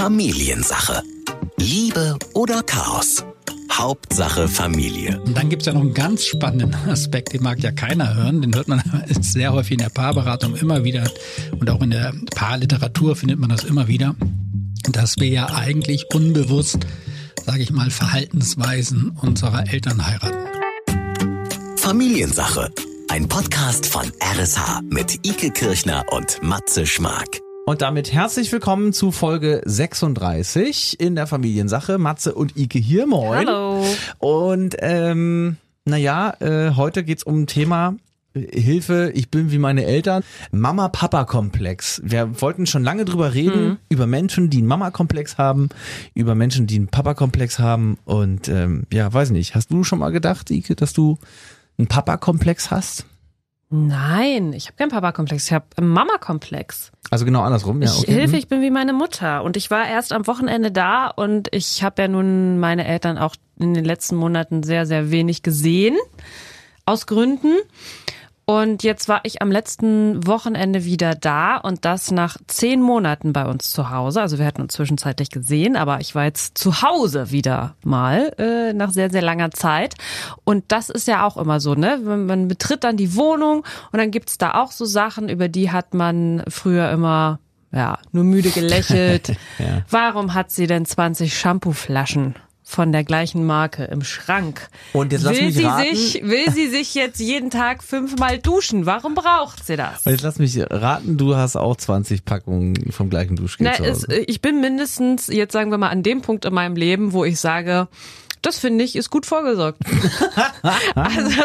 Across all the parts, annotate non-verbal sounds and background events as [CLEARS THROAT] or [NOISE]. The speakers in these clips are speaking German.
Familiensache. Liebe oder Chaos? Hauptsache Familie. Und dann gibt's ja noch einen ganz spannenden [LAUGHS] Aspekt, den mag ja keiner hören. Den hört man [LAUGHS] sehr häufig in der Paarberatung immer wieder und auch in der Paarliteratur findet man das immer wieder, dass wir ja eigentlich unbewusst, sage ich mal, Verhaltensweisen unserer Eltern heiraten. Familiensache. Ein Podcast von RSH mit Ike Kirchner und Matze Schmark. Und damit herzlich willkommen zu Folge 36 in der Familiensache. Matze und Ike hier, moin. Hallo. Und ähm, naja, äh, heute geht's um ein Thema, äh, Hilfe, ich bin wie meine Eltern. Mama-Papa-Komplex. Wir wollten schon lange drüber reden, Mhm. über Menschen, die einen Mama-Komplex haben, über Menschen, die einen Papa-Komplex haben. Und ähm, ja, weiß nicht, hast du schon mal gedacht, Ike, dass du einen Papa-Komplex hast? Nein, ich habe keinen Papa-Komplex, ich habe Mama-Komplex. Also genau andersrum, ja. Ich Okay. Hilfe, ich bin wie meine Mutter. Und ich war erst am Wochenende da und ich habe ja nun meine Eltern auch in den letzten Monaten sehr, sehr wenig gesehen. Aus Gründen. Und jetzt war ich am letzten Wochenende wieder da und das nach zehn Monaten bei uns zu Hause. Also wir hatten uns zwischenzeitlich gesehen, aber ich war jetzt zu Hause wieder mal äh, nach sehr, sehr langer Zeit. Und das ist ja auch immer so, ne? Man, betritt dann die Wohnung und dann gibt's da auch so Sachen, über die hat man früher immer ja, nur müde gelächelt. [LAUGHS] Ja. Warum hat sie denn 20 Shampooflaschen von der gleichen Marke im Schrank? Und jetzt lass will mich sie raten. sich, will sie sich jetzt jeden Tag fünfmal duschen? Warum braucht sie das? Und jetzt lass mich raten, du hast auch 20 Packungen vom gleichen Duschgel Na, zu es, Hause. ich bin mindestens, jetzt sagen wir mal, an dem Punkt in meinem Leben, wo ich sage, das finde ich, ist gut vorgesorgt. [LAUGHS] also,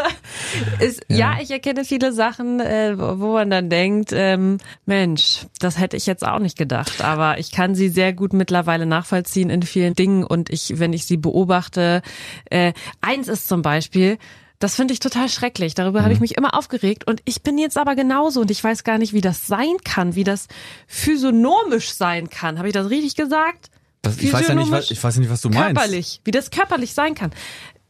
ist, ja. ich erkenne viele Sachen, äh, wo man dann denkt, ähm, Mensch, das hätte ich jetzt auch nicht gedacht. Aber ich kann sie sehr gut mittlerweile nachvollziehen in vielen Dingen. Und ich, wenn ich sie beobachte, äh, eins ist zum Beispiel, das finde ich total schrecklich. Darüber habe ich mich immer aufgeregt. Und ich bin jetzt aber genauso und ich weiß gar nicht, wie das sein kann, wie das physiognomisch sein kann. Habe ich das richtig gesagt? Was, ich, weiß ja nicht, was, ich weiß ja nicht, was du meinst. körperlich, wie das körperlich sein kann.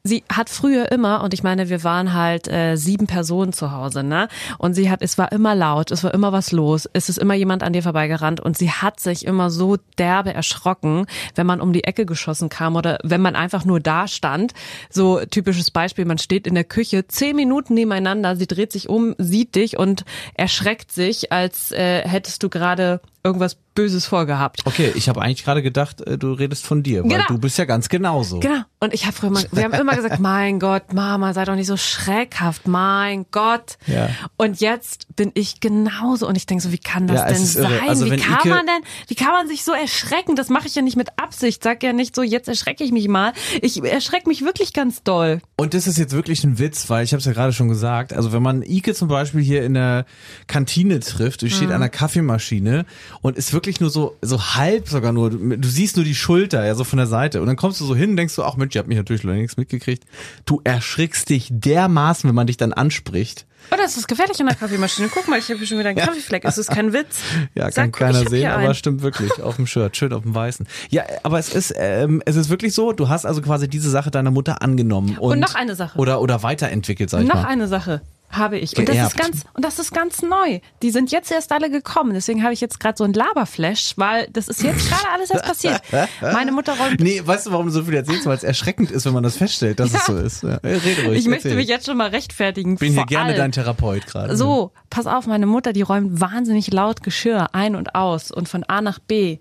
Sie hat früher immer, und ich meine, wir waren halt äh, sieben Personen zu Hause, ne? Und sie hat, es war immer laut, es war immer was los, es ist immer jemand an dir vorbeigerannt und sie hat sich immer so derbe erschrocken, wenn man um die Ecke geschossen kam oder wenn man einfach nur da stand. So typisches Beispiel, man steht in der Küche zehn Minuten nebeneinander, sie dreht sich um, sieht dich und erschreckt sich, als äh, hättest du gerade irgendwas Böses vorgehabt. Okay, ich habe eigentlich gerade gedacht, äh, du redest von dir, weil Genau. du bist ja ganz genauso. Genau. Und ich habe früher mal, wir haben immer [LAUGHS] gesagt, mein Gott, Mama, sei doch nicht so schreckhaft, mein Gott. Ja. Und jetzt bin ich genauso und ich denke so, wie kann das Ja, denn sein? Also wie kann Ike- man denn, wie kann man sich so erschrecken? Das mache ich ja nicht mit Absicht. Sag ja nicht so, jetzt erschrecke ich mich mal. Ich erschrecke mich wirklich ganz doll. Und das ist jetzt wirklich ein Witz, weil ich habe es ja gerade schon gesagt. Also wenn man Ike zum Beispiel hier in der Kantine trifft, steht an der Kaffeemaschine und ist wirklich nur so so halb sogar nur. Du, du siehst nur die Schulter, ja so von der Seite. Und dann kommst du so hin, und denkst du, ach Mensch, ihr habt mich natürlich noch nichts mitgekriegt. Du erschrickst dich dermaßen, wenn man dich dann anspricht. Oh, das ist gefährlich in der Kaffeemaschine. Guck mal, ich habe hier schon wieder einen Kaffeefleck. Es ist kein Witz. [LAUGHS] Ja, Sag, kann guck, keiner sehen, aber einen. stimmt wirklich [LAUGHS] auf dem Shirt, schön auf dem weißen. Ja, aber es ist ähm, es ist wirklich so, du hast also quasi diese Sache deiner Mutter angenommen und, Und noch eine Sache. oder oder weiterentwickelt, sag ich Noch mal. eine Sache habe ich. Und das ist ganz, und das ist ganz neu. Die sind jetzt erst alle gekommen. Deswegen habe ich jetzt gerade so ein Laberflash, weil das ist jetzt gerade alles erst passiert. Meine Mutter räumt. Nee, weißt du, warum du so viel erzählst? Weil es erschreckend ist, wenn man das feststellt, dass es Ja. so ist. Ja, rede ruhig. Ich möchte erzähl. mich jetzt schon mal rechtfertigen. bin hier gerne allem. dein Therapeut gerade. So, pass auf, meine Mutter, die räumt wahnsinnig laut Geschirr ein und aus und von A nach B.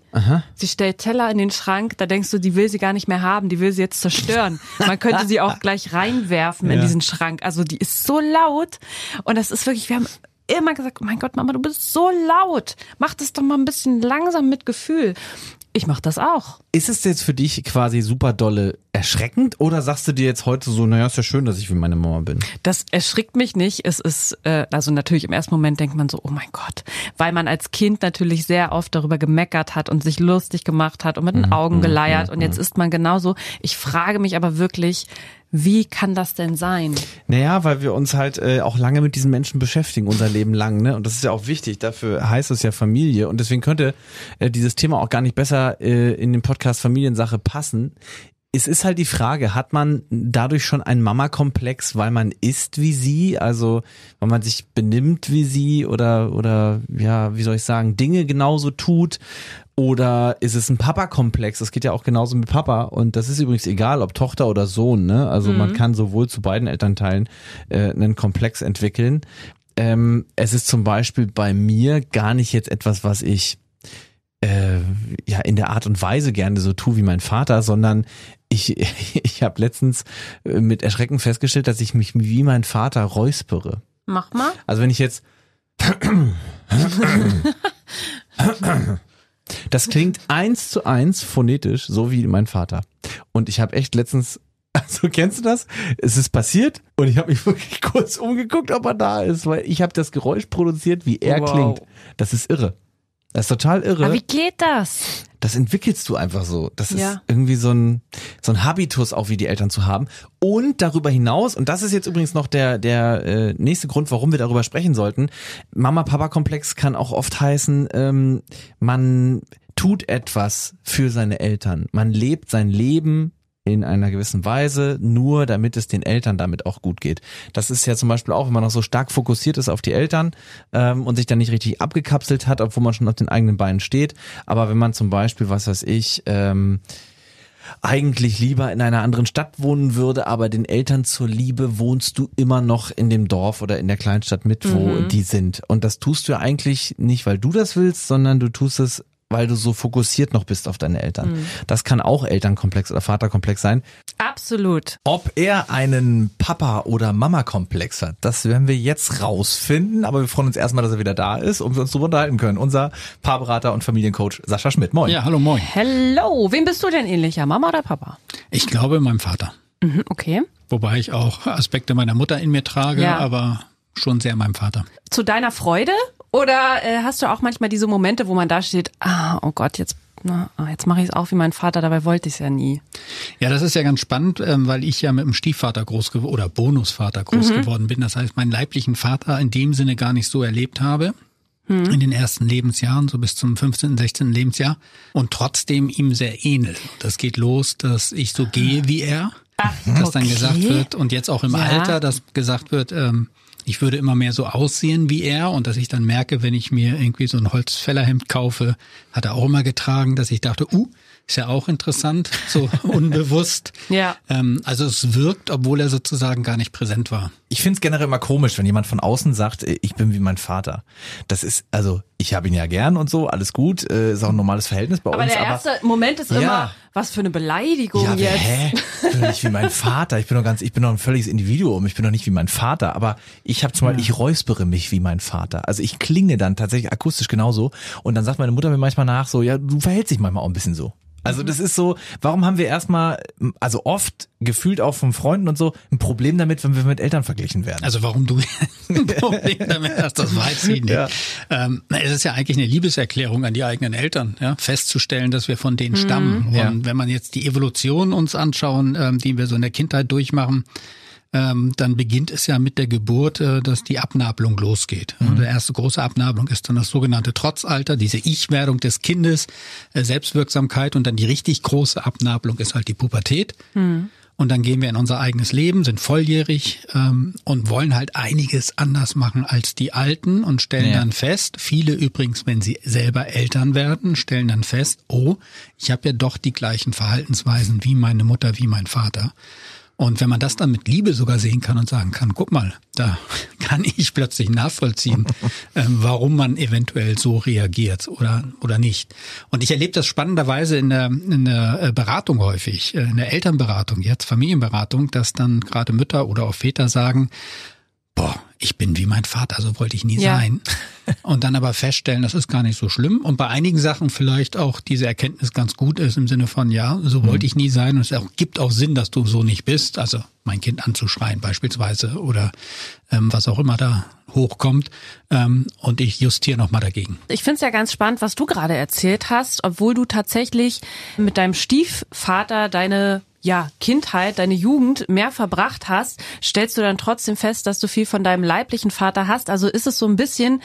Sie stellt Teller in den Schrank, da denkst du, die will sie gar nicht mehr haben, die will sie jetzt zerstören. Man könnte sie auch gleich reinwerfen in Ja. diesen Schrank. Also die ist so laut und das ist wirklich, wir haben immer gesagt, mein Gott, Mama, du bist so laut. Mach das doch mal ein bisschen langsam mit Gefühl. Ich mach das auch. Ist es jetzt für dich quasi super dolle erschreckend oder sagst du dir jetzt heute so, naja, ist ja schön, dass ich wie meine Mama bin? Das erschrickt mich nicht. Es ist, äh, also natürlich im ersten Moment denkt man so, oh mein Gott, weil man als Kind natürlich sehr oft darüber gemeckert hat und sich lustig gemacht hat und mit den Augen geleiert. Und jetzt ist man genauso. Ich frage mich aber wirklich, wie kann das denn sein? Naja, weil wir uns halt äh, auch lange mit diesen Menschen beschäftigen, unser Leben lang, ne? Und das ist ja auch wichtig, dafür heißt es ja Familie. Und deswegen könnte äh, dieses Thema auch gar nicht besser äh, in den Podcast Familiensache passen. Es ist halt die Frage, hat man dadurch schon einen Mama-Komplex, weil man ist wie sie, also weil man sich benimmt wie sie oder oder ja, wie soll ich sagen, Dinge genauso tut? Oder ist es ein Papa-Komplex? Das geht ja auch genauso mit Papa. Und das ist übrigens egal, ob Tochter oder Sohn. Ne? Also man kann sowohl zu beiden Elternteilen äh, einen Komplex entwickeln. Ähm, es ist zum Beispiel bei mir gar nicht jetzt etwas, was ich äh, ja in der Art und Weise gerne so tue wie mein Vater, sondern ich, [LAUGHS] ich habe letztens äh, mit Erschrecken festgestellt, dass ich mich wie mein Vater räuspere. Mach mal. Also wenn ich jetzt [LAUGHS] [LAUGHS] das klingt eins zu eins phonetisch, so wie mein Vater. Und ich habe echt letztens, [LAUGHS] also kennst du das? Es ist passiert und ich habe mich [LAUGHS] wirklich kurz umgeguckt, ob er da ist, weil ich habe das Geräusch produziert, wie er Wow. klingt. Das ist irre. Das ist total irre. Aber wie geht das? Das entwickelst du einfach so. Das ist Ja. irgendwie so ein, so ein Habitus auch wie die Eltern zu haben. Und darüber hinaus, und das ist jetzt übrigens noch der, der äh, nächste Grund, warum wir darüber sprechen sollten, Mama-Papa-Komplex kann auch oft heißen, ähm, man tut etwas für seine Eltern. Man lebt sein Leben in einer gewissen Weise, nur damit es den Eltern damit auch gut geht. Das ist ja zum Beispiel auch, wenn man noch so stark fokussiert ist auf die Eltern ähm, und sich dann nicht richtig abgekapselt hat, obwohl man schon auf den eigenen Beinen steht. Aber wenn man zum Beispiel, was weiß ich, ähm, eigentlich lieber in einer anderen Stadt wohnen würde, aber den Eltern zur Liebe wohnst du immer noch in dem Dorf oder in der Kleinstadt mit, wo die sind. Und das tust du ja eigentlich nicht, weil du das willst, sondern du tust es, weil du so fokussiert noch bist auf deine Eltern. Das kann auch Elternkomplex oder Vaterkomplex sein. Absolut. Ob er einen Papa- oder Mama-Komplex hat, das werden wir jetzt rausfinden. Aber wir freuen uns erstmal, dass er wieder da ist und wir uns darüber unterhalten können. Unser Paarberater und Familiencoach Sascha Schmidt. Moin. Ja, hallo, moin. Hello. Wem bist du denn ähnlicher? Mama oder Papa? Ich glaube meinem Vater. Mhm, okay. Wobei ich auch Aspekte meiner Mutter in mir trage, Ja. aber schon sehr meinem Vater. Zu deiner Freude? Oder äh, hast du auch manchmal diese Momente, wo man da steht, ah, oh Gott, jetzt, na, ah, jetzt mache ich es auch wie mein Vater, dabei wollte ich es ja nie. Ja, das ist ja ganz spannend, ähm, weil ich ja mit dem Stiefvater groß geworden oder Bonusvater groß geworden bin. Das heißt, meinen leiblichen Vater in dem Sinne gar nicht so erlebt habe. In den ersten Lebensjahren, so bis zum 15., 16. Lebensjahr. Und trotzdem ihm sehr ähnel. Das geht los, dass ich so gehe wie er. dass dann okay. gesagt wird, und jetzt auch im Ja. Alter, dass gesagt wird, ähm, ich würde immer mehr so aussehen wie er und dass ich dann merke, wenn ich mir irgendwie so ein Holzfällerhemd kaufe, hat er auch immer getragen, dass ich dachte, uh, ist ja auch interessant, so [LAUGHS] unbewusst. Ja. Ähm, also es wirkt, obwohl er sozusagen gar nicht präsent war. Ich find's generell immer komisch, wenn jemand von außen sagt, äh, ich bin wie mein Vater. Das ist, also ich habe ihn ja gern und so, alles gut, äh, ist auch ein normales Verhältnis bei Aber uns. der erste Moment ist Ja. immer, was für eine Beleidigung ja, aber jetzt. hä? Ich bin doch nicht wie mein Vater. Ich bin doch ganz, ich bin doch ein völliges Individuum. Ich bin doch nicht wie mein Vater. Aber ich habe zum Beispiel, ich räuspere mich wie mein Vater. Also ich klinge dann tatsächlich akustisch genauso. Und dann sagt meine Mutter mir manchmal nach so, ja, du verhältst dich manchmal auch ein bisschen so. Also das ist so, warum haben wir erstmal, also oft gefühlt auch von Freunden und so, ein Problem damit, wenn wir mit Eltern verglichen werden. Also warum du [LAUGHS] ein Problem damit hast, das weiß ich nicht. Ja. Ähm, es ist ja eigentlich eine Liebeserklärung an die eigenen Eltern, ja, festzustellen, dass wir von denen stammen. Ja. Und wenn man jetzt die Evolution uns anschauen, ähm, die wir so in der Kindheit durchmachen, ähm, dann beginnt es ja mit der Geburt, äh, dass die Abnabelung losgeht. Mhm. Und Die erste große Abnabelung ist dann das sogenannte Trotzalter, diese Ich-Werdung des Kindes, äh, Selbstwirksamkeit und dann die richtig große Abnabelung ist halt die Pubertät. Und dann gehen wir in unser eigenes Leben, sind volljährig ähm, und wollen halt einiges anders machen als die Alten und stellen Ja. dann fest, viele übrigens, wenn sie selber Eltern werden, stellen dann fest, oh, ich habe ja doch die gleichen Verhaltensweisen wie meine Mutter, wie mein Vater. Und wenn man das dann mit Liebe sogar sehen kann und sagen kann, guck mal, da [LAUGHS] kann ich plötzlich nachvollziehen, [LAUGHS] ähm, warum man eventuell so reagiert oder, oder nicht. Und ich erlebe das spannenderweise in der, in der äh, Beratung häufig, äh, in der Elternberatung, jetzt Familienberatung, dass dann gerade Mütter oder auch Väter sagen, boah, ich bin wie mein Vater, so wollte ich nie Ja. sein. Und dann aber feststellen, das ist gar nicht so schlimm. Und bei einigen Sachen vielleicht auch diese Erkenntnis ganz gut ist im Sinne von, ja, so wollte ich nie sein. Und es auch, gibt auch Sinn, dass du so nicht bist. Also mein Kind anzuschreien beispielsweise oder ähm, was auch immer da hochkommt. Ähm, und ich justiere nochmal dagegen. Ich finde es ja ganz spannend, was du gerade erzählt hast, obwohl du tatsächlich mit deinem Stiefvater deine ja, Kindheit, deine Jugend mehr verbracht hast, stellst du dann trotzdem fest, dass du viel von deinem leiblichen Vater hast. Also ist es so ein bisschen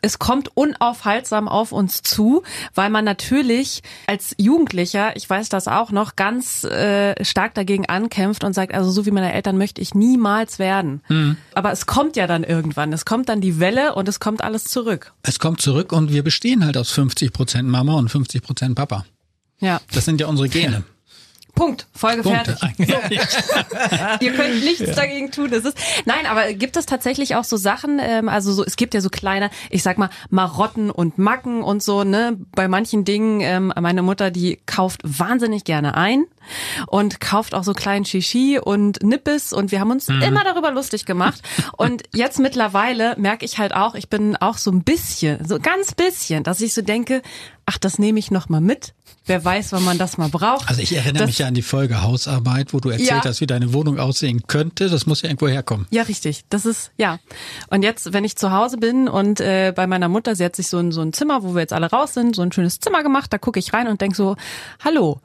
es kommt unaufhaltsam auf uns zu, weil man natürlich als Jugendlicher, ich weiß das auch noch, ganz äh, stark dagegen ankämpft und sagt, also so wie meine Eltern möchte ich niemals werden. Mhm. Aber es kommt ja dann irgendwann, es kommt dann die Welle und es kommt alles zurück. Es kommt zurück und wir bestehen halt aus 50 Prozent Mama und 50 Prozent Papa. Ja. Das sind ja unsere Gene. [LAUGHS] Punkt. Folge Punkt. fertig. [LAUGHS] [LAUGHS] Ihr könnt nichts dagegen tun. Das ist nein, aber gibt es tatsächlich auch so Sachen? Ähm, also so, es gibt ja so kleine, ich sag mal Marotten und Macken und so. Ne, bei manchen Dingen. Ähm, meine Mutter, die kauft wahnsinnig gerne ein und kauft auch so kleinen Shishi und Nippes und wir haben uns mhm. immer darüber lustig gemacht. Und jetzt mittlerweile merke ich halt auch, ich bin auch so ein bisschen, so ganz bisschen, dass ich so denke, ach, das nehme ich noch mal mit. Wer weiß, wann man das mal braucht. Also ich erinnere das, mich ja an die Folge Hausarbeit, wo du erzählt ja. hast, wie deine Wohnung aussehen könnte. Das muss ja irgendwo herkommen. Ja, richtig. Das ist, ja. Und jetzt, wenn ich zu Hause bin und äh, bei meiner Mutter, sie hat sich so ein, so ein Zimmer, wo wir jetzt alle raus sind, so ein schönes Zimmer gemacht, da gucke ich rein und denk so, hallo,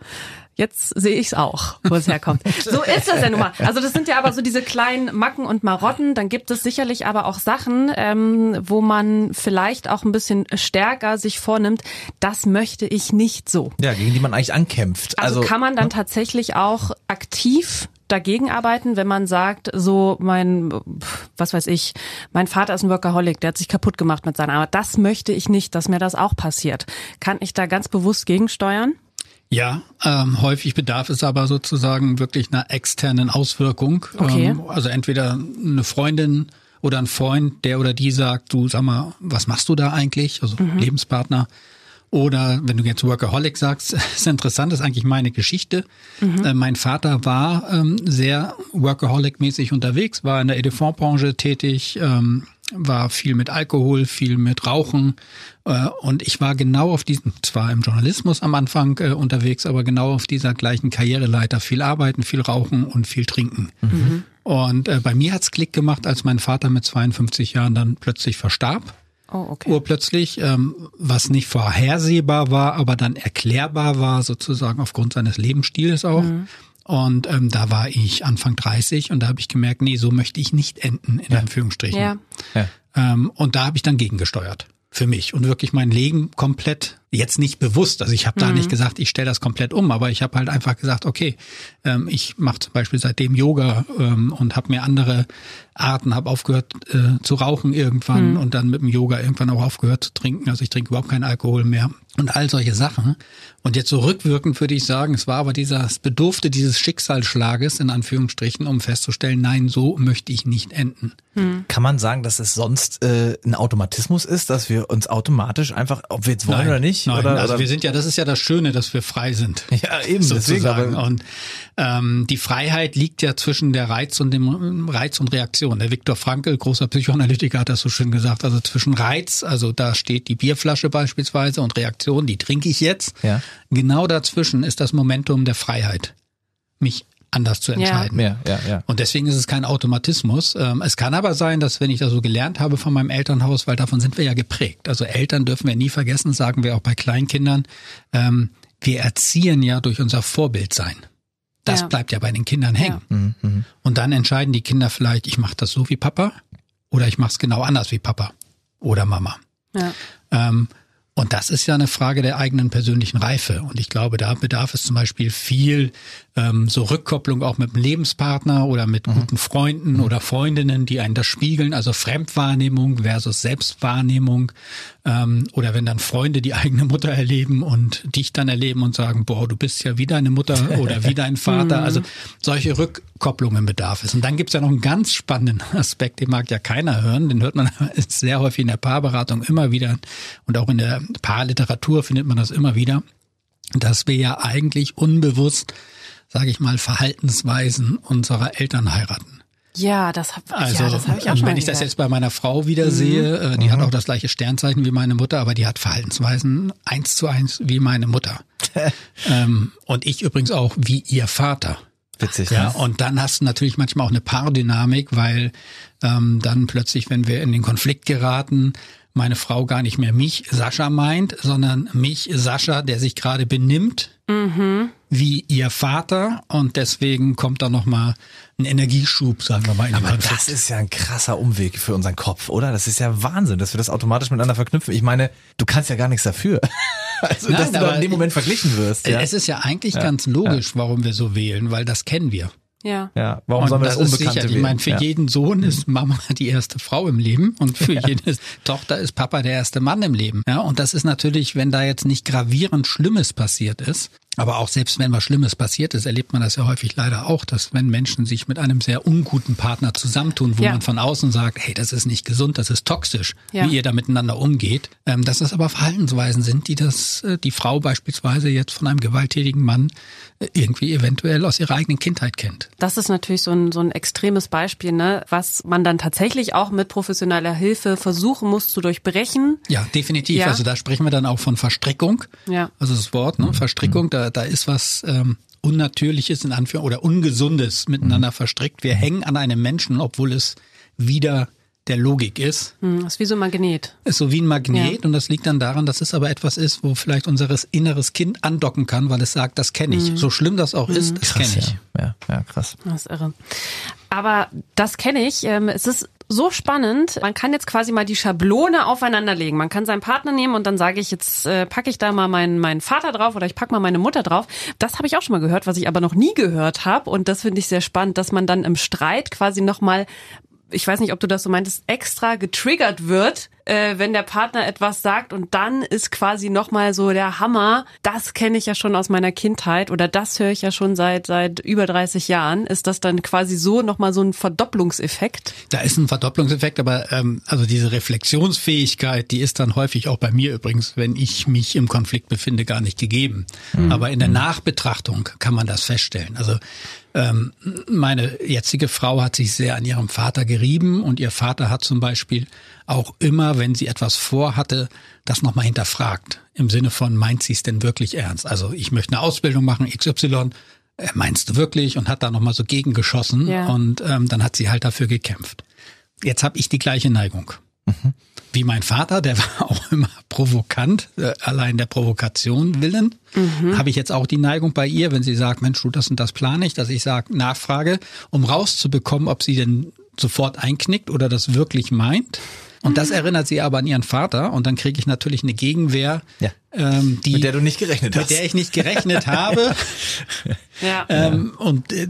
jetzt sehe ich es auch, wo es herkommt. [LAUGHS] so ist das ja nun mal. Also das sind ja aber so diese kleinen Macken und Marotten. Dann gibt es sicherlich aber auch Sachen, ähm, wo man vielleicht auch ein bisschen stärker sich vornimmt, das möchte ich nicht so. Ja, gegen die man eigentlich ankämpft. Also, also kann man dann ne? tatsächlich auch aktiv dagegen arbeiten, wenn man sagt, so mein, was weiß ich, mein Vater ist ein Workaholic, der hat sich kaputt gemacht mit seiner Arbeit. Das möchte ich nicht, dass mir das auch passiert. Kann ich da ganz bewusst gegensteuern? Ja, ähm, häufig bedarf es aber sozusagen wirklich einer externen Auswirkung. Okay. Ähm, also entweder eine Freundin oder ein Freund, der oder die sagt, du sag mal, was machst du da eigentlich? Also mhm. Lebenspartner. Oder wenn du jetzt Workaholic sagst, [LAUGHS] ist interessant, ist eigentlich meine Geschichte. Mhm. Äh, mein Vater war ähm, sehr Workaholic-mäßig unterwegs, war in der Edefond-Branche tätig, ähm, war viel mit Alkohol, viel mit Rauchen. Äh, und ich war genau auf diesem, zwar im Journalismus am Anfang äh, unterwegs, aber genau auf dieser gleichen Karriereleiter. Viel arbeiten, viel rauchen und viel trinken. Mhm. Und äh, bei mir hat's Klick gemacht, als mein Vater mit 52 Jahren dann plötzlich verstarb. Oh, okay. Urplötzlich, ähm, was nicht vorhersehbar war, aber dann erklärbar war, sozusagen aufgrund seines Lebensstils auch. Mhm. Und ähm, da war ich Anfang 30 und da habe ich gemerkt, nee, so möchte ich nicht enden, in ja. Anführungsstrichen. Ja. Ja. Ähm, und da habe ich dann gegengesteuert für mich und wirklich mein Leben komplett jetzt nicht bewusst, also ich habe da mhm. nicht gesagt, ich stelle das komplett um, aber ich habe halt einfach gesagt, okay, ähm, ich mache zum Beispiel seitdem Yoga ähm, und habe mir andere Arten, habe aufgehört äh, zu rauchen irgendwann mhm. und dann mit dem Yoga irgendwann auch aufgehört zu trinken. Also ich trinke überhaupt keinen Alkohol mehr und all solche Sachen. Und jetzt so rückwirkend würde ich sagen, es war aber dieser, es bedurfte dieses Schicksalsschlages in Anführungsstrichen, um festzustellen, nein, so möchte ich nicht enden. Mhm. Kann man sagen, dass es sonst äh, ein Automatismus ist, dass wir uns automatisch einfach, ob wir jetzt wollen nein. oder nicht, nicht? Nein, oder, also oder? wir sind ja, das ist ja das Schöne, dass wir frei sind. [LAUGHS] Ja, eben. Sozusagen. Und ähm, die Freiheit liegt ja zwischen der Reiz und dem Reiz und Reaktion. Der Viktor Frankl, großer Psychoanalytiker, hat das so schön gesagt. Also zwischen Reiz, also da steht die Bierflasche beispielsweise und Reaktion, die trinke ich jetzt. Ja. Genau dazwischen ist das Momentum der Freiheit. Mich anders zu entscheiden. Ja. Ja, ja, Und deswegen ist es kein Automatismus. Ähm, es kann aber sein, dass wenn ich das so gelernt habe von meinem Elternhaus, weil davon sind wir ja geprägt. Also Eltern dürfen wir nie vergessen, sagen wir auch bei Kleinkindern. Ähm, wir erziehen ja durch unser Vorbild sein. Das ja. bleibt ja bei den Kindern hängen. Ja. Mhm, mhm. Und dann entscheiden die Kinder vielleicht, ich mache das so wie Papa oder ich mache es genau anders wie Papa oder Mama. Ja. Ähm, und das ist ja eine Frage der eigenen persönlichen Reife. Und ich glaube, da bedarf es zum Beispiel viel ähm, so Rückkopplung auch mit dem Lebenspartner oder mit mhm. guten Freunden mhm. oder Freundinnen, die einen das spiegeln. Also Fremdwahrnehmung versus Selbstwahrnehmung. Ähm, oder wenn dann Freunde die eigene Mutter erleben und dich dann erleben und sagen, boah, du bist ja wie deine Mutter oder wie dein [LAUGHS] Vater. Mhm. Also solche Rückkopplungen bedarf es. Und dann gibt's ja noch einen ganz spannenden [LAUGHS] Aspekt, den mag ja keiner hören. Den hört man [LAUGHS] sehr häufig in der Paarberatung immer wieder und auch in der Paarliteratur findet man das immer wieder, dass wir ja eigentlich unbewusst, sage ich mal, Verhaltensweisen unserer Eltern heiraten. Ja, das habe also, ja, das hab ich auch schon Wenn ich das jetzt bei meiner Frau wieder mhm. sehe, äh, die mhm. hat auch das gleiche Sternzeichen wie meine Mutter, aber die hat Verhaltensweisen eins zu eins wie meine Mutter. [LAUGHS] ähm, und ich übrigens auch wie ihr Vater. Witzig. Ja, und dann hast du natürlich manchmal auch eine Paardynamik, weil ähm, dann plötzlich, wenn wir in den Konflikt geraten, meine Frau gar nicht mehr mich, Sascha meint, sondern mich, Sascha, der sich gerade benimmt, wie ihr Vater und deswegen kommt da nochmal ein Energieschub, sagen wir mal, in Aber das ist ja ein krasser Umweg für unseren Kopf, oder? Das ist ja Wahnsinn, dass wir das automatisch miteinander verknüpfen. Ich meine, du kannst ja gar nichts dafür. [LAUGHS] Also, dass Nein, du da aber in dem Moment verglichen wirst. Ja, Es ist ja eigentlich ganz logisch, warum wir so wählen, weil das kennen wir. Ja. ja. warum Und sollen wir das, ist Unbekannte sicher. Ich meine, für ja. jeden Sohn ist Mama die erste Frau im Leben und für [LAUGHS] jede Tochter ist Papa der erste Mann im Leben. Ja, und das ist natürlich, wenn da jetzt nicht gravierend Schlimmes passiert ist, aber auch selbst wenn was Schlimmes passiert ist, erlebt man das ja häufig leider auch, dass wenn Menschen sich mit einem sehr unguten Partner zusammentun, wo Ja. man von außen sagt, hey, das ist nicht gesund, das ist toxisch, Ja. wie ihr da miteinander umgeht, ähm, dass das aber Verhaltensweisen sind, die das, äh, die Frau beispielsweise jetzt von einem gewalttätigen Mann äh, irgendwie eventuell aus ihrer eigenen Kindheit kennt. Das ist natürlich so ein, so ein extremes Beispiel, ne, was man dann tatsächlich auch mit professioneller Hilfe versuchen muss zu durchbrechen. Ja, definitiv. Ja. Also da sprechen wir dann auch von Verstrickung. Ja. Also das Wort, ne? Verstrickung, da, da ist was ähm, Unnatürliches in Anführung oder Ungesundes miteinander verstrickt. Wir hängen an einem Menschen, obwohl es wieder der Logik ist. Hm, Das ist wie so ein Magnet. Ist so wie ein Magnet Ja. und das liegt dann daran, dass es aber etwas ist, wo vielleicht unseres inneres Kind andocken kann, weil es sagt, das kenne ich. So schlimm das auch ist, das Krass, kenne ich. ja. ja, ja, krass. Das ist irre. Aber das kenne ich. Ähm, es ist so spannend. Man kann jetzt quasi mal die Schablone aufeinanderlegen. Man kann seinen Partner nehmen und dann sage ich, jetzt äh, packe ich da mal meinen, meinen Vater drauf oder ich packe mal meine Mutter drauf. Das habe ich auch schon mal gehört, was ich aber noch nie gehört habe. Und das finde ich sehr spannend, dass man dann im Streit quasi nochmal ich weiß nicht, ob du das so meintest, extra getriggert wird, äh, wenn der Partner etwas sagt und dann ist quasi nochmal so der Hammer, das kenne ich ja schon aus meiner Kindheit oder das höre ich ja schon seit seit über 30 Jahren, ist das dann quasi so nochmal so ein Verdopplungseffekt? Da ist ein Verdopplungseffekt, aber ähm, also diese Reflexionsfähigkeit, die ist dann häufig auch bei mir übrigens, wenn ich mich im Konflikt befinde, gar nicht gegeben. Aber in der Nachbetrachtung kann man das feststellen. Also ähm, meine jetzige Frau hat sich sehr an ihrem Vater gerieben und ihr Vater hat zum Beispiel auch immer, wenn sie etwas vorhatte, das nochmal hinterfragt. Im Sinne von, meint sie es denn wirklich ernst? Also ich möchte eine Ausbildung machen, XY, äh, meinst du wirklich? Und hat da nochmal so gegengeschossen Ja. und ähm, dann hat sie halt dafür gekämpft. Jetzt habe ich die gleiche Neigung. Wie mein Vater, der war [LAUGHS] auch immer provokant, äh, allein der Provokation willen, habe ich jetzt auch die Neigung bei ihr, wenn sie sagt, Mensch, du das und das plane ich, dass ich sage, nachfrage, um rauszubekommen, ob sie denn sofort einknickt oder das wirklich meint. Und das erinnert sie aber an ihren Vater und dann kriege ich natürlich eine Gegenwehr, Ja. ähm, die Mit der du nicht gerechnet hast. mit der ich nicht gerechnet [LAUGHS] habe. Ja. Ähm, und äh,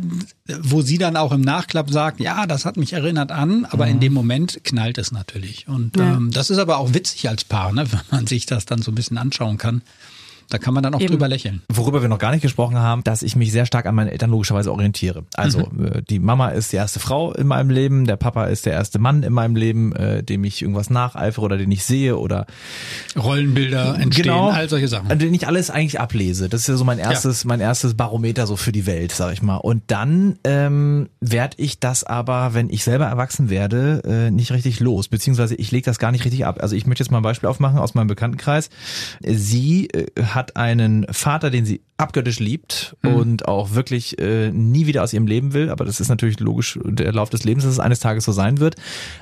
wo sie dann auch im Nachklapp sagt, ja, das hat mich erinnert an, aber in dem Moment knallt es natürlich. Und Ja. ähm, das ist aber auch witzig als Paar, ne, [LAUGHS] wenn man sich das dann so ein bisschen anschauen kann. Da kann man dann auch Eben. drüber lächeln. Worüber wir noch gar nicht gesprochen haben, dass ich mich sehr stark an meine Eltern logischerweise orientiere. Also äh, die Mama ist die erste Frau in meinem Leben, der Papa ist der erste Mann in meinem Leben, äh, dem ich irgendwas nacheifere oder den ich sehe oder Rollenbilder entstehen, genau, all solche Sachen. an denen ich alles eigentlich ablese. Das ist ja so mein erstes, mein erstes Barometer so für die Welt, sag ich mal. Und dann ähm, werde ich das aber, wenn ich selber erwachsen werde, äh, nicht richtig los, beziehungsweise ich lege das gar nicht richtig ab. Also ich möchte jetzt mal ein Beispiel aufmachen aus meinem Bekanntenkreis. Sie äh, hat einen Vater, den sie abgöttisch liebt und auch wirklich äh, nie wieder aus ihrem Leben will. Aber das ist natürlich logisch der Lauf des Lebens, dass es eines Tages so sein wird.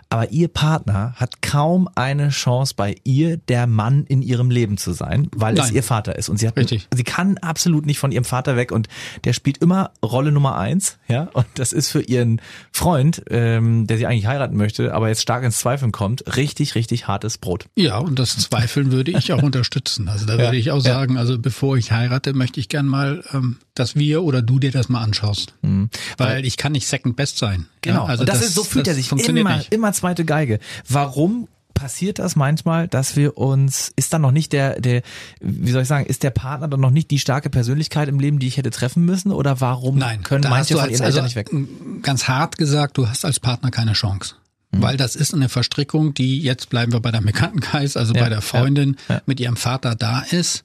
Aber ihr Partner hat kaum eine Chance bei ihr, der Mann in ihrem Leben zu sein, weil es Nein. ihr Vater ist. Und sie hat, Richtig. sie kann absolut nicht von ihrem Vater weg und der spielt immer Rolle Nummer eins, ja. Und das ist für ihren Freund, ähm, der sie eigentlich heiraten möchte, aber jetzt stark ins Zweifeln kommt, richtig, richtig hartes Brot. Ja, und das Zweifeln würde ich auch [LAUGHS] unterstützen. Also da Ja, würde ich auch ja. sagen, also bevor ich heirate, möchte ich gern mal, ähm, dass wir oder du dir das mal anschaust. Weil ich kann nicht second best sein. Mhm. Genau. Ja, also und das, ist so fühlt das er sich funktioniert immer, nicht. immer zweite Geige. Warum passiert das manchmal, dass wir uns, ist dann noch nicht der, der, wie soll ich sagen, ist der Partner dann noch nicht die starke Persönlichkeit im Leben, die ich hätte treffen müssen? Oder warum Nein, können manche du von als, ihren also nicht weg? ganz hart gesagt, du hast als Partner keine Chance. Mhm. Weil das ist eine Verstrickung, die jetzt bleiben wir bei der Bekanntenkreis, also Ja, bei der Freundin ja, ja. mit ihrem Vater da ist,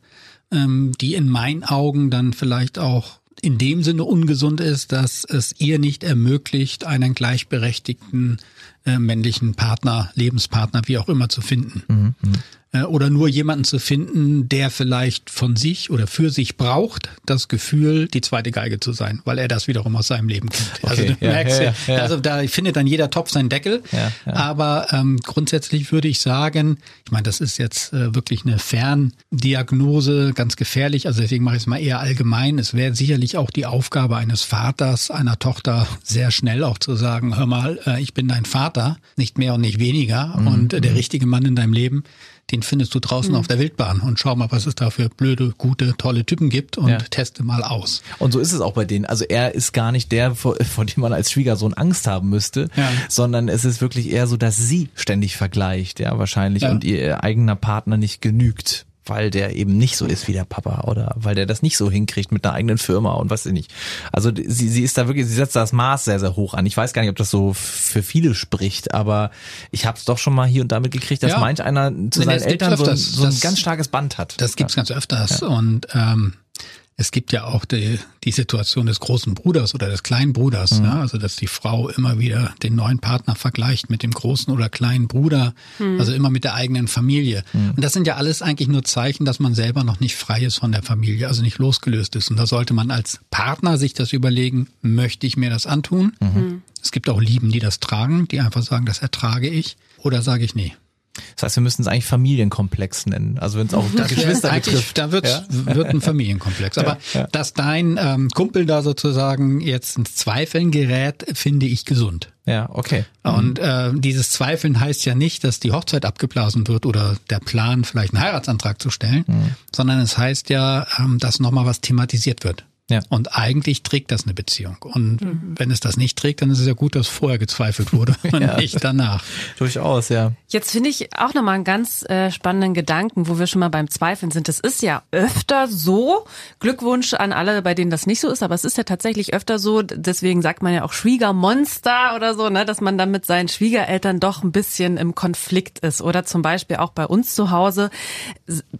ähm, die in meinen Augen dann vielleicht auch in dem Sinne ungesund ist, dass es ihr nicht ermöglicht, einen gleichberechtigten äh, männlichen Partner, Lebenspartner, wie auch immer zu finden. Mhm, Äh, Oder nur jemanden zu finden, der vielleicht von sich oder für sich braucht, das Gefühl, die zweite Geige zu sein, weil er das wiederum aus seinem Leben kennt. also du ja, merkst ja, ja, also da findet dann jeder Topf seinen Deckel. Aber ähm, grundsätzlich würde ich sagen, ich meine, das ist jetzt äh, wirklich eine Ferndiagnose, ganz gefährlich. Also deswegen mache ich es mal eher allgemein. Es wäre sicherlich auch die Aufgabe eines Vaters, einer Tochter sehr schnell auch zu sagen, hör mal, äh, ich bin dein Vater, nicht mehr und nicht weniger. Mhm. Und äh, der richtige Mann in deinem Leben, den findest du draußen auf der Wildbahn und schau mal, was es da für blöde, gute, tolle Typen gibt und Ja. teste mal aus. Und so ist es auch bei denen. Also er ist gar nicht der, vor, vor dem man als Schwiegersohn Angst haben müsste, Ja. sondern es ist wirklich eher so, dass sie ständig vergleicht, ja, wahrscheinlich, Ja. und ihr eigener Partner nicht genügt. Weil der eben nicht so ist wie der Papa oder weil der das nicht so hinkriegt mit einer eigenen Firma und was ich nicht. Also sie, sie ist da wirklich, sie setzt das Maß sehr, sehr hoch an. Ich weiß gar nicht, ob das so für viele spricht, aber ich habe es doch schon mal hier und da mitgekriegt, dass Ja. manch einer zu Nee, seinen Eltern so, ein- so ein ganz starkes Band hat. Das gibt's ganz öfters. Und ähm, es gibt ja auch die, die Situation des großen Bruders oder des kleinen Bruders. Mhm. Ne? Also dass die Frau immer wieder den neuen Partner vergleicht mit dem großen oder kleinen Bruder, also immer mit der eigenen Familie. Mhm. Und das sind ja alles eigentlich nur Zeichen, dass man selber noch nicht frei ist von der Familie, also nicht losgelöst ist. Und da sollte man als Partner sich das überlegen, möchte ich mir das antun? Mhm. Es gibt auch Lieben, die das tragen, die einfach sagen, das ertrage ich. Oder sage ich nee. Das heißt, wir müssten es eigentlich Familienkomplex nennen. Also wenn es auch [LAUGHS] Das Geschwister betrifft. Da wird's, wird ein Familienkomplex. [LAUGHS] Aber ja. dass dein ähm, Kumpel da sozusagen jetzt ins Zweifeln gerät, finde ich gesund. Ja, okay. Und äh, dieses Zweifeln heißt ja nicht, dass die Hochzeit abgeblasen wird oder der Plan, vielleicht einen Heiratsantrag zu stellen, sondern es heißt ja, ähm, dass nochmal was thematisiert wird. Ja. Und eigentlich trägt das eine Beziehung. Und wenn es das nicht trägt, dann ist es ja gut, dass vorher gezweifelt wurde [LAUGHS] und Ja. nicht danach. Durchaus, ja. Jetzt finde ich auch nochmal einen ganz äh, spannenden Gedanken, wo wir schon mal beim Zweifeln sind. Das ist ja öfter so. Glückwunsch an alle, bei denen das nicht so ist, aber es ist ja tatsächlich öfter so. Deswegen sagt man ja auch Schwiegermonster oder so, ne, dass man dann mit seinen Schwiegereltern doch ein bisschen im Konflikt ist. Oder zum Beispiel auch bei uns zu Hause.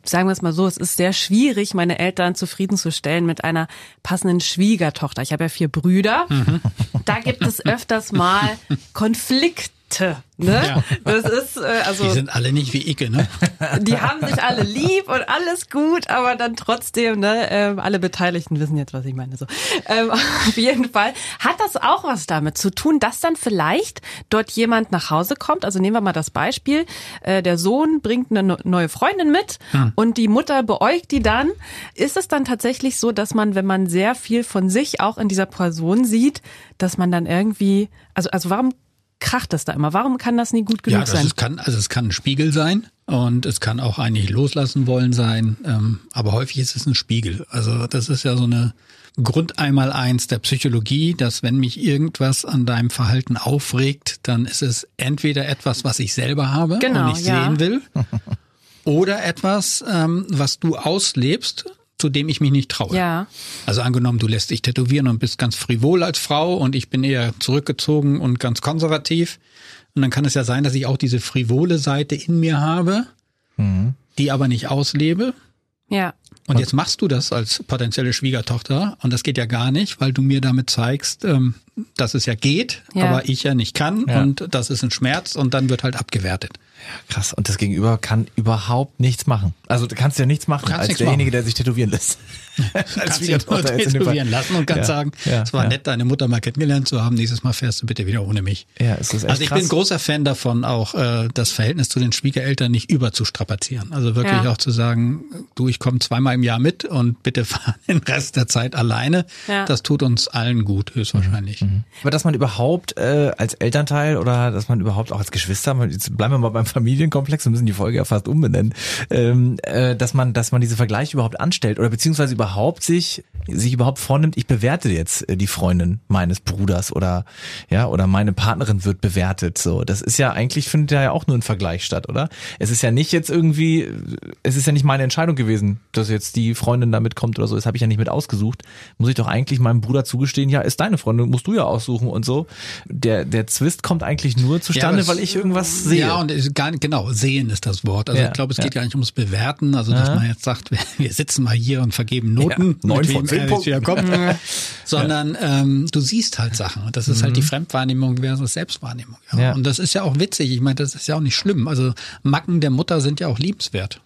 Sagen wir es mal so, es ist sehr schwierig, meine Eltern zufriedenzustellen mit einer passenden Schwiegertochter. Ich habe ja vier Brüder. Da gibt es öfters mal Konflikte. Ne? Ja. Das ist äh, also Die sind alle nicht wie Icke, ne? [LAUGHS] die haben sich alle lieb und alles gut, aber dann trotzdem, ne, ähm, alle Beteiligten wissen jetzt, was ich meine. So, ähm, [LAUGHS] auf jeden Fall hat das auch was damit zu tun, dass dann vielleicht dort jemand nach Hause kommt. Also nehmen wir mal das Beispiel: äh, Der Sohn bringt eine neue Freundin mit und die Mutter beäugt die dann. Ist es dann tatsächlich so, dass man, wenn man sehr viel von sich auch in dieser Person sieht, dass man dann irgendwie, also also warum kracht das da immer? Warum kann das nie gut genug Ja, das sein? ist, kann, also es kann ein Spiegel sein und es kann auch eigentlich loslassen wollen sein, ähm, aber häufig ist es ein Spiegel. Also das ist ja so eine Grundeinmaleins der Psychologie, dass wenn mich irgendwas an deinem Verhalten aufregt, dann ist es entweder etwas, was ich selber habe Genau, und nicht ja. sehen will, [LAUGHS] oder etwas, ähm, was du auslebst, zu dem ich mich nicht traue. Ja. Also angenommen, du lässt dich tätowieren und bist ganz frivol als Frau und ich bin eher zurückgezogen und ganz konservativ. Und dann kann es ja sein, dass ich auch diese frivole Seite in mir habe, die aber nicht auslebe. Ja. Und jetzt machst du das als potenzielle Schwiegertochter und das geht ja gar nicht, weil du mir damit zeigst, ähm, dass es ja geht, Ja. aber ich ja nicht kann Ja. und das ist ein Schmerz und dann wird halt abgewertet. Krass. Und das Gegenüber kann überhaupt nichts machen. Also du kannst ja nichts machen kannst als nichts derjenige, machen. der sich tätowieren lässt. [LAUGHS] als kannst dich nur dem Fall. tätowieren lassen und kannst Ja, sagen, ja, es war ja. nett, deine Mutter mal kennengelernt zu haben, nächstes Mal fährst du bitte wieder ohne mich. Ja, es ist echt Also ich krass. bin großer Fan davon, auch äh, das Verhältnis zu den Schwiegereltern nicht überzustrapazieren. Also wirklich Ja. auch zu sagen, du, ich komme zweimal im Jahr mit und bitte [LAUGHS] fahr den Rest der Zeit alleine. Ja. Das tut uns allen gut, höchstwahrscheinlich. Aber dass man überhaupt äh, als Elternteil oder dass man überhaupt auch als Geschwister, jetzt bleiben wir mal beim [LAUGHS] Familienkomplex, wir müssen die Folge ja fast umbenennen, ähm, äh, dass man, dass man diese Vergleiche überhaupt anstellt oder beziehungsweise überhaupt sich sich überhaupt vornimmt, ich bewerte jetzt äh, die Freundin meines Bruders oder ja oder meine Partnerin wird bewertet. So, das ist ja eigentlich findet ja auch nur ein Vergleich statt, oder? Es ist ja nicht jetzt irgendwie, es ist ja nicht meine Entscheidung gewesen, dass jetzt die Freundin da mitkommt oder so. Das habe ich ja nicht mit ausgesucht. Muss ich doch eigentlich meinem Bruder zugestehen, ja, ist deine Freundin, musst du ja aussuchen und so. Der der Zwist kommt eigentlich nur zustande, aber weil ich irgendwas sehe. Ja, und gar nicht, genau, sehen ist das Wort. Also Ja, ich glaube, es ja. geht gar nicht ums Bewerten, also dass man jetzt sagt, [LAUGHS] wir, sitzen mal hier und vergeben Noten. Ja, neun mit von wieder kommt. [LAUGHS] Sondern ähm, du siehst halt Sachen. Und das ist halt die Fremdwahrnehmung versus Selbstwahrnehmung. Ja. Ja. Und das ist ja auch witzig. Ich meine, das ist ja auch nicht schlimm. Also Macken der Mutter sind ja auch liebenswert.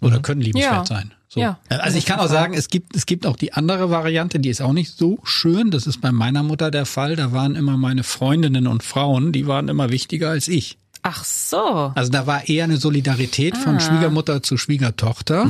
Oder können liebenswert Ja. sein. So. Ja. Also ich kann auch sagen, es gibt, es gibt auch die andere Variante, die ist auch nicht so schön. Das ist bei meiner Mutter der Fall. Da waren immer meine Freundinnen und Frauen, die waren immer wichtiger als ich. Ach so. Also da war eher eine Solidarität Ah. von Schwiegermutter zu Schwiegertochter.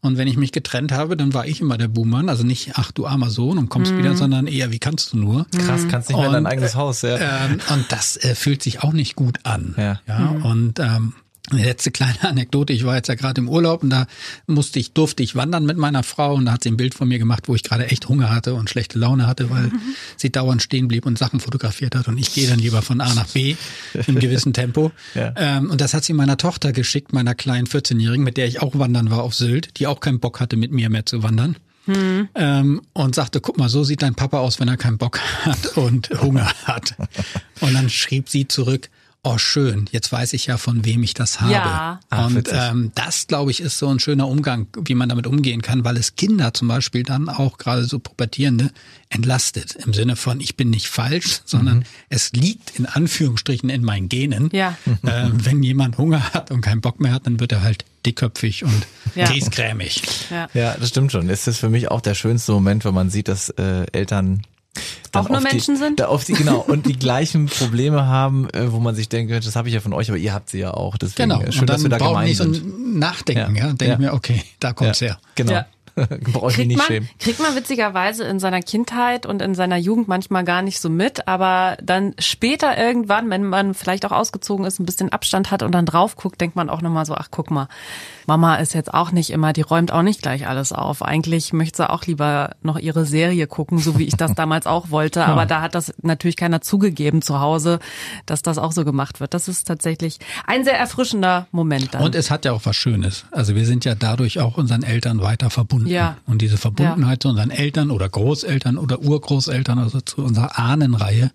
Und wenn ich mich getrennt habe, dann war ich immer der Buhmann. Also nicht, ach du armer Sohn und kommst Mhm. wieder, sondern eher, wie kannst du nur? Krass, kannst nicht mehr in dein Und, eigenes Haus, ja. Ähm, und das äh, fühlt sich auch nicht gut an. Ja. Und ähm, eine letzte kleine [LAUGHS] Anekdote, ich war jetzt ja gerade im Urlaub und da musste ich, durfte ich wandern mit meiner Frau und da hat sie ein Bild von mir gemacht, wo ich gerade echt Hunger hatte und schlechte Laune hatte, weil [LAUGHS] sie dauernd stehen blieb und Sachen fotografiert hat und ich gehe dann lieber von A nach B [LAUGHS] im gewissen Tempo. Ja. Ähm, und das hat sie meiner Tochter geschickt, meiner kleinen 14-Jährigen, mit der ich auch wandern war auf Sylt, die auch keinen Bock hatte, mit mir mehr zu wandern. Ähm, und sagte, guck mal, so sieht dein Papa aus, wenn er keinen Bock hat und Hunger hat. Und dann schrieb sie zurück, oh schön, jetzt weiß ich ja, von wem ich das habe. Ja. Und ähm, das, glaube ich, ist so ein schöner Umgang, wie man damit umgehen kann, weil es Kinder zum Beispiel dann auch gerade so Pubertierende entlastet. Im Sinne von, ich bin nicht falsch, [LAUGHS] sondern Mhm. es liegt in Anführungsstrichen in meinen Genen. Ja. Äh, wenn jemand Hunger hat und keinen Bock mehr hat, dann wird er halt dickköpfig und [LAUGHS] Ja. Ja. Ja, das stimmt schon. Es ist für mich auch der schönste Moment, wenn man sieht, dass äh, Eltern dann Auch nur auf die, Menschen sind? Da auf die, genau, und die [LAUGHS] gleichen Probleme haben, äh, wo man sich denkt, das habe ich ja von euch, aber ihr habt sie ja auch. Deswegen Genau. äh, schön, und dass wir dann da gemein nicht so sind. Nachdenken, Ja. ja. Denke Ja. ich mir, okay, da kommt's her. Genau. Ja. [LAUGHS] Brauche ich mich Kriegt nicht man, schämen. kriegt man witzigerweise in seiner Kindheit und in seiner Jugend manchmal gar nicht so mit, aber dann später irgendwann, wenn man vielleicht auch ausgezogen ist, ein bisschen Abstand hat und dann drauf guckt, denkt man auch nochmal so, ach guck mal, Mama ist jetzt auch nicht immer, die räumt auch nicht gleich alles auf. Eigentlich möchte sie auch lieber noch ihre Serie gucken, so wie ich das [LAUGHS] damals auch wollte, aber da hat das natürlich keiner zugegeben zu Hause, dass das auch so gemacht wird. Das ist tatsächlich ein sehr erfrischender Moment dann. Und es hat ja auch was Schönes. Also wir sind ja dadurch auch unseren Eltern weiter verbunden. Ja. Und diese Verbundenheit zu unseren Eltern oder Großeltern oder Urgroßeltern, also zu unserer Ahnenreihe,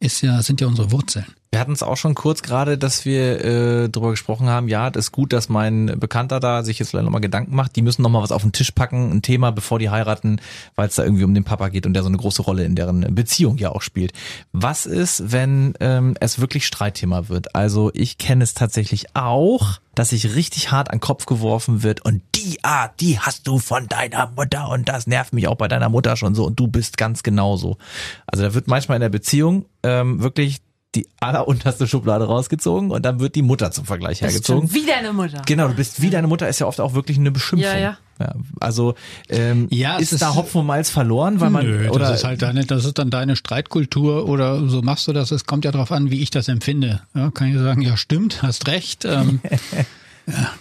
ist ja, sind ja unsere Wurzeln. Wir hatten es auch schon kurz gerade, dass wir äh, darüber gesprochen haben, ja, das ist gut, dass mein Bekannter da sich jetzt vielleicht nochmal Gedanken macht. Die müssen nochmal was auf den Tisch packen, ein Thema, bevor die heiraten, weil es da irgendwie um den Papa geht und der so eine große Rolle in deren Beziehung ja auch spielt. Was ist, wenn ähm, es wirklich Streitthema wird? Also ich kenne es tatsächlich auch, dass sich richtig hart an den Kopf geworfen wird und die Art, die hast du von deiner Mutter und das nervt mich auch bei deiner Mutter schon so und du bist ganz genauso. Also da wird manchmal in der Beziehung ähm, wirklich die allerunterste Schublade rausgezogen und dann wird die Mutter zum Vergleich Bist hergezogen. schon wie deine Mutter. Genau, du bist wie deine Mutter ist ja oft auch wirklich eine Beschimpfung. Ja, ja. also ähm, Ja, es ist, ist- da Hopfen und Malz verloren, weil man Nö, oder das ist halt deine, das ist dann deine Streitkultur oder so machst du das. Es kommt ja darauf an, wie ich das empfinde. Ja, kann ich sagen, ja stimmt, hast recht. Ähm, ja, [LAUGHS]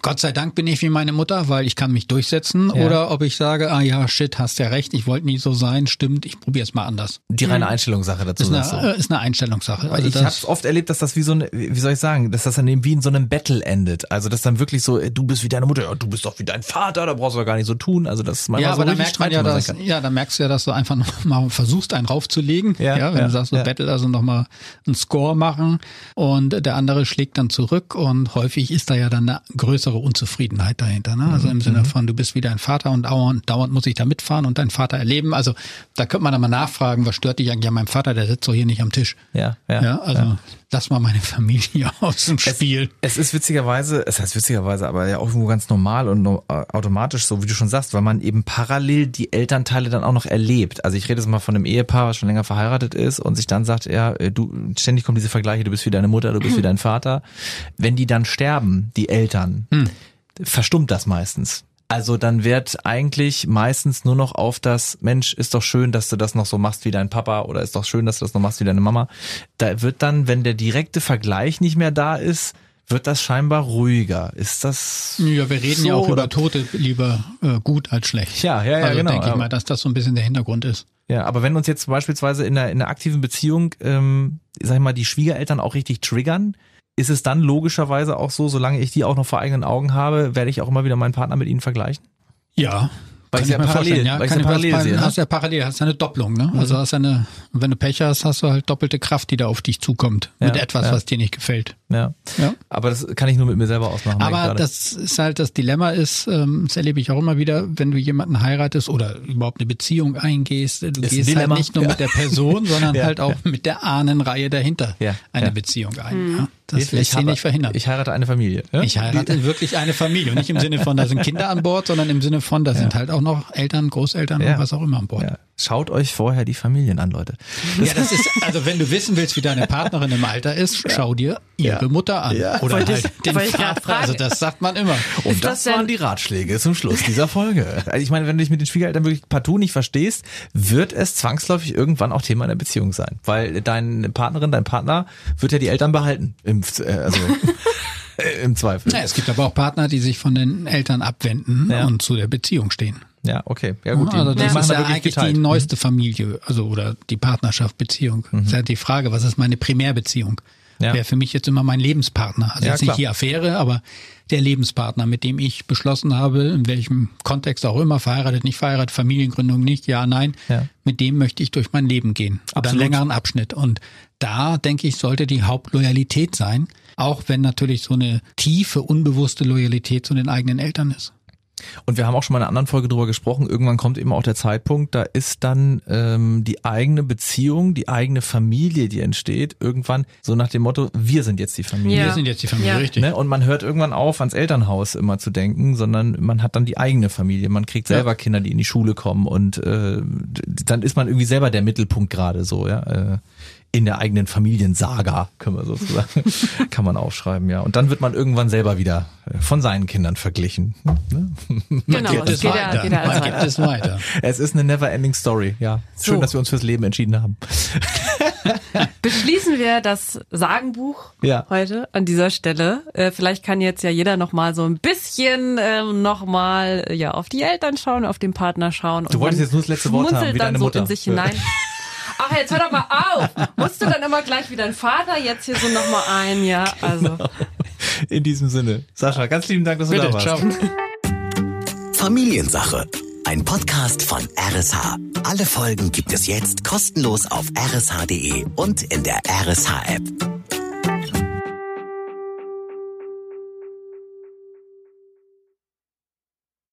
Gott sei Dank bin ich wie meine Mutter, weil ich kann mich durchsetzen. Ja. Oder ob ich sage, ah ja, shit, hast ja recht, ich wollte nie so sein, stimmt, ich probiere es mal anders. die reine Einstellungssache dazu. Ist eine, du. äh, ist eine Einstellungssache. Also ich habe oft erlebt, dass das wie so eine, wie soll ich sagen, dass das dann eben wie in so einem Battle endet. Also dass dann wirklich so, äh, du bist wie deine Mutter, ja, du bist doch wie dein Vater, da brauchst du doch gar nicht so tun. Also das ist manchmal Ja, so aber da merkt man ja, dass, ja, da merkst du ja, dass du einfach noch [LAUGHS] mal versuchst, einen raufzulegen. Ja, Ja, wenn ja, du sagst, so ja. Battle, also noch mal einen Score machen und der andere schlägt dann zurück und häufig ist da ja dann eine größere Unzufriedenheit dahinter. Ne? Also im Mhm. Sinne von, du bist wie dein Vater und dauernd, dauernd muss ich da mitfahren und deinen Vater erleben. Also da könnte man dann mal nachfragen, was stört dich eigentlich an meinem Vater, der sitzt doch hier nicht am Tisch. Ja, ja. Ja, also lass mal meine Familie [LAUGHS] aus dem Spiel. Es ist witzigerweise, es heißt witzigerweise, aber ja auch irgendwo ganz normal und äh, automatisch, so wie du schon sagst, weil man eben parallel die Elternteile dann auch noch erlebt. Also ich rede jetzt mal von einem Ehepaar, was schon länger verheiratet ist und sich dann sagt, ja, äh, du, ständig kommen diese Vergleiche, du bist wie deine Mutter, du bist wie [CLEARS THROAT] dein Vater. Wenn die dann sterben, die Eltern, verstummt das meistens. Also dann wird eigentlich meistens nur noch auf das Mensch, ist doch schön, dass du das noch so machst wie dein Papa oder ist doch schön, dass du das noch machst wie deine Mama. Da wird dann, wenn der direkte Vergleich nicht mehr da ist, wird das scheinbar ruhiger. Ist das Ja, wir reden so, ja auch oder? über Tote lieber äh, gut als schlecht. Ja, ja, ja, also genau, denke ich mal, dass das so ein bisschen der Hintergrund ist. Ja, aber wenn uns jetzt beispielsweise in einer, in einer aktiven Beziehung, ähm, sag ich mal, die Schwiegereltern auch richtig triggern, ist es dann logischerweise auch so, solange ich die auch noch vor eigenen Augen habe, werde ich auch immer wieder meinen Partner mit ihnen vergleichen? Ja. Weil ich ja parallel- ja. weil ich ja parallel sehe, ne? Hast ja parallel, hast ja eine Doppelung, ne? Also hast ja eine, wenn du Pech hast, hast du halt doppelte Kraft, die da auf dich zukommt. mit Ja, etwas, ja. was dir nicht gefällt. Ja. Ja. Aber das kann ich nur mit mir selber ausmachen. Aber das ist halt das Dilemma ist, ähm, das erlebe ich auch immer wieder, wenn du jemanden heiratest oder überhaupt eine Beziehung eingehst, du ein gehst halt nicht nur Ja. mit der Person, [LAUGHS] sondern Ja, halt auch ja. mit der Ahnenreihe dahinter Ja, eine ja. Beziehung ein. Ja, das Ich lässt sich nicht verhindern. Ich heirate eine Familie. Ja? Ich heirate [LAUGHS] wirklich eine Familie. Und nicht im Sinne von, da sind Kinder an Bord, sondern im Sinne von, da sind halt auch noch Eltern, Großeltern Ja. und was auch immer an Bord. Ja. Schaut euch vorher die Familien an, Leute. Ja, das ist, also wenn du wissen willst, wie deine Partnerin im Alter ist, schau dir ihre Mutter an. Oder Wollte halt ich- den Vater. Also das sagt man immer. Und Ist das, das waren die Ratschläge zum Schluss dieser Folge. Also ich meine, wenn du dich mit den Schwiegereltern wirklich partout nicht verstehst, wird es zwangsläufig irgendwann auch Thema in der Beziehung sein. Weil deine Partnerin, dein Partner wird ja die Eltern behalten. Im, äh, also [LAUGHS] äh, im Zweifel. Ja, es gibt aber auch Partner, die sich von den Eltern abwenden Ja. und zu der Beziehung stehen. Ja, okay. Ja gut, die, also das die ist ja wirklich eigentlich geteilt. die neueste Familie, also oder die Partnerschaft, Beziehung. Das ist ja die Frage, was ist meine Primärbeziehung? Mhm. Ja. Wäre für mich jetzt immer mein Lebenspartner. Also Ja, jetzt klar. nicht die Affäre, aber der Lebenspartner, mit dem ich beschlossen habe, in welchem Kontext auch immer, verheiratet, nicht verheiratet, Familiengründung nicht, ja, nein, Ja. mit dem möchte ich durch mein Leben gehen. Oder Absolut. einen längeren Abschnitt. Und da, denke ich, sollte die Hauptloyalität sein, auch wenn natürlich so eine tiefe, unbewusste Loyalität zu den eigenen Eltern ist. Und wir haben auch schon mal in einer anderen Folge drüber gesprochen, irgendwann kommt eben auch der Zeitpunkt, da ist dann ähm, die eigene Beziehung, die eigene Familie, die entsteht, irgendwann so nach dem Motto, wir sind jetzt die Familie. Ja. Wir sind jetzt die Familie, Ja. richtig. Ne? Und man hört irgendwann auf, ans Elternhaus immer zu denken, sondern man hat dann die eigene Familie. Man kriegt selber Kinder, die in die Schule kommen und äh, dann ist man irgendwie selber der Mittelpunkt gerade so, ja. Äh, in der eigenen Familiensaga, können wir sozusagen, [LAUGHS] kann man aufschreiben, ja. Und dann wird man irgendwann selber wieder äh, von seinen Kindern verglichen. Ne? Genau, Gibt es geht weiter. geht Man gibt weiter. es weiter. [LAUGHS] Es ist eine never-ending Story, ja. Schön, So. dass wir uns fürs Leben entschieden haben. [LAUGHS] Beschließen wir das Sagenbuch Ja. heute an dieser Stelle. Äh, vielleicht kann jetzt ja jeder noch mal so ein bisschen ähm, noch mal ja auf die Eltern schauen, auf den Partner schauen. Du wolltest jetzt nur das letzte Wort haben, wie deine so Mutter. in sich hinein. Ach, jetzt hör doch mal auf. Musst du dann immer gleich wie dein Vater jetzt hier so noch mal ein, ja? Also In diesem Sinne. Sascha, ganz lieben Dank, dass du Bitte, da warst. ciao. Familiensache. Ein Podcast von RSH. Alle Folgen gibt es jetzt kostenlos auf rsh.de und in der RSH-App.